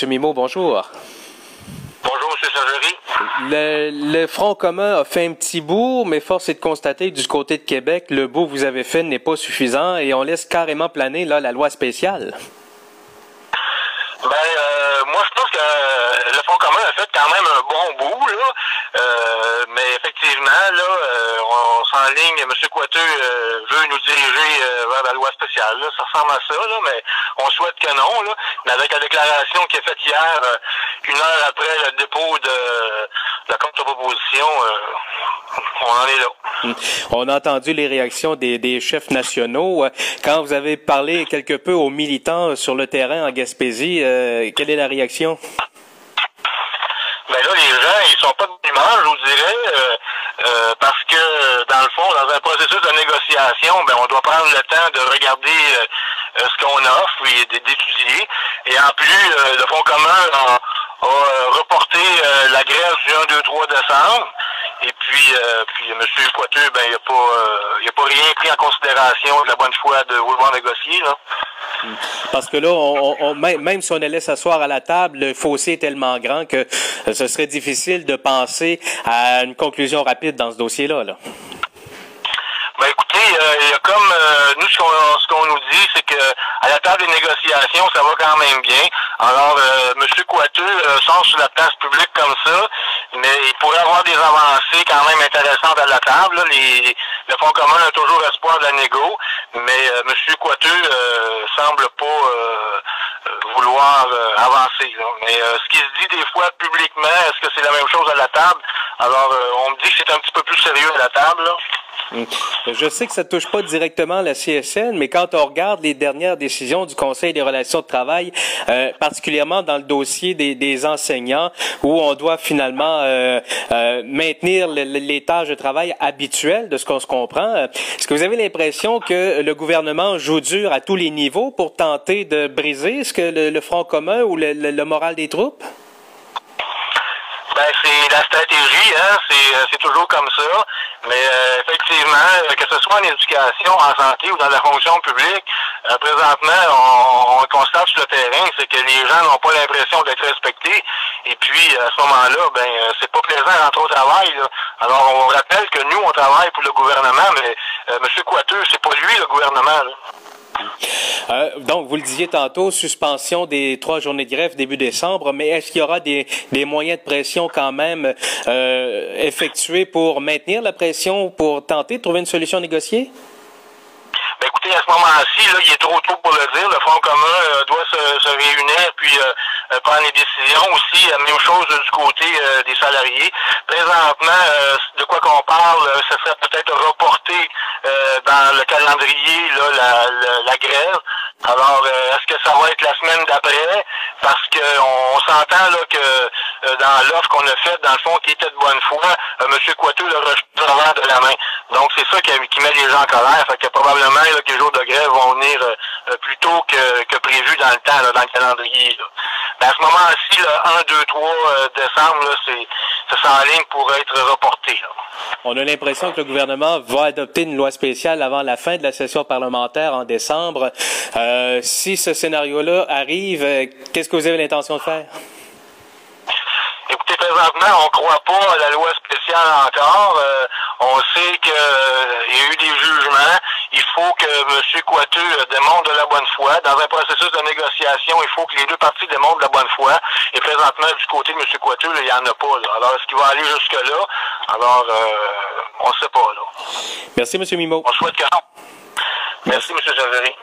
Monsieur Mimo, bonjour. Bonjour, M. Sagery. Le, le, Front commun a fait un petit bout, mais force est de constater que du côté de Québec, le bout que vous avez fait n'est pas suffisant et on laisse carrément planer là, la loi spéciale. Ben, euh, moi, je pense que le Front commun a fait quand même un bon bout, là. Euh, mais effectivement, là, euh, on, s'enligne, M. Coiteux euh, veut nous diriger vers la loi spéciale. Ça ressemble à ça, là, mais on souhaite que non. Là. Mais avec la déclaration qui est faite hier, une heure après le dépôt de la contre-proposition, on en est là. Hum. On a entendu les réactions des, chefs nationaux. Quand vous avez parlé quelque peu aux militants sur le terrain en Gaspésie, quelle est la réaction? Ben là, les gens, ils sont pas de l'image, je vous dirais, euh, euh, parce que, dans le fond, dans un processus de négociation, ben, on doit prendre le temps de regarder euh, ce qu'on offre et d'étudier. Et en plus, le Fonds commun a, a reporté la grève du 1, 2, 3 décembre. Et puis, euh, puis M. Poiteux, ben, il n'a pas, euh, a pas rien pris en considération de la bonne foi de vouloir négocier. Là. Parce que là, même si on allait s'asseoir à la table, le fossé est tellement grand que ce serait difficile de penser à une conclusion rapide dans ce dossier-là. Là. Ben écoutez, euh, comme euh, nous ce qu'on nous dit, c'est que table des négociations, ça va quand même bien. Alors, euh, M. Coiteux euh, sort sur la place publique comme ça, mais il pourrait avoir des avancées quand même intéressantes à la table. Là. Les, le Fonds commun a toujours espoir de la négo, mais euh, M. Coiteux euh, semble pas vouloir avancer. Là. Mais ce qui se dit des fois publiquement, est-ce que c'est la même chose à la table? Alors, on me dit que c'est un petit peu plus sérieux à la table. Là. Hum. Je sais que ça touche pas directement la CSN, mais quand on regarde les dernières décisions du Conseil des relations de travail, euh, particulièrement dans le dossier des, enseignants, où on doit finalement euh, euh, maintenir les, les tâches de travail habituelles, de ce qu'on se comprend, est-ce que vous avez l'impression que le gouvernement joue dur à tous les niveaux pour tenter de briser? Ce que le, le Front commun ou le, le, le moral des troupes? Ben, c'est la stratégie, hein, c'est toujours comme ça. Mais euh, effectivement, euh, que ce soit en éducation, en santé ou dans la fonction publique, euh, présentement, on, on, constate sur le terrain, c'est que les gens n'ont pas l'impression d'être respectés. Et puis, à ce moment-là, ben, c'est pas plaisant à rentrer au travail. Là. Alors, on rappelle que nous, on travaille pour le gouvernement, mais euh, M. Coiteux, c'est pas lui le gouvernement. Là. Euh, donc, vous le disiez tantôt, suspension des trois journées de grève début décembre, mais est-ce qu'il y aura des, moyens de pression quand même euh, effectués pour maintenir la pression, pour tenter de trouver une solution négociée? Ben écoutez, à ce moment-ci, il est trop tôt pour le dire. Le Front commun euh, doit se, réunir puis prendre les décisions aussi. Même chose du côté euh, des salariés. Présentement, euh, de quoi qu'on parle, ce serait peut-être reporté dans le calendrier là, la, la, la grève. Alors, est-ce que ça va être la semaine d'après? Parce qu'on on, s'entend là que dans l'offre qu'on a faite, dans le fond, qui était de bonne foi, M. Coiteux le revers de la main. Donc, c'est ça qui, qui, met les gens en colère. Fait que probablement là, que les jours de grève vont venir euh, plus tôt que, que, prévu dans le temps, là, dans le calendrier. Là. Mais à ce moment-ci, le 1, 2, 3 euh, décembre, là, c'est, ça s'enligne pour être reporté. Là. On a l'impression que le gouvernement va adopter une loi spéciale avant la fin de la session parlementaire en décembre. Euh, si ce scénario-là arrive, euh, qu'est-ce que vous avez l'intention de faire? Écoutez, présentement, on ne croit pas à la loi spéciale encore. Euh, on sait qu'il euh, y a eu des jugements. Il faut que M. Coiteux démontre de la bonne foi. Dans un processus de négociation, il faut que les deux parties démontrent de la bonne foi. Et présentement, du côté de M. Coiteux, il n'y en a pas. Là. Alors, est-ce qu'il va aller jusque-là? Alors, euh, on ne sait pas. Là. Merci, M. Mimo. On souhaite que non. Merci, M. Javery.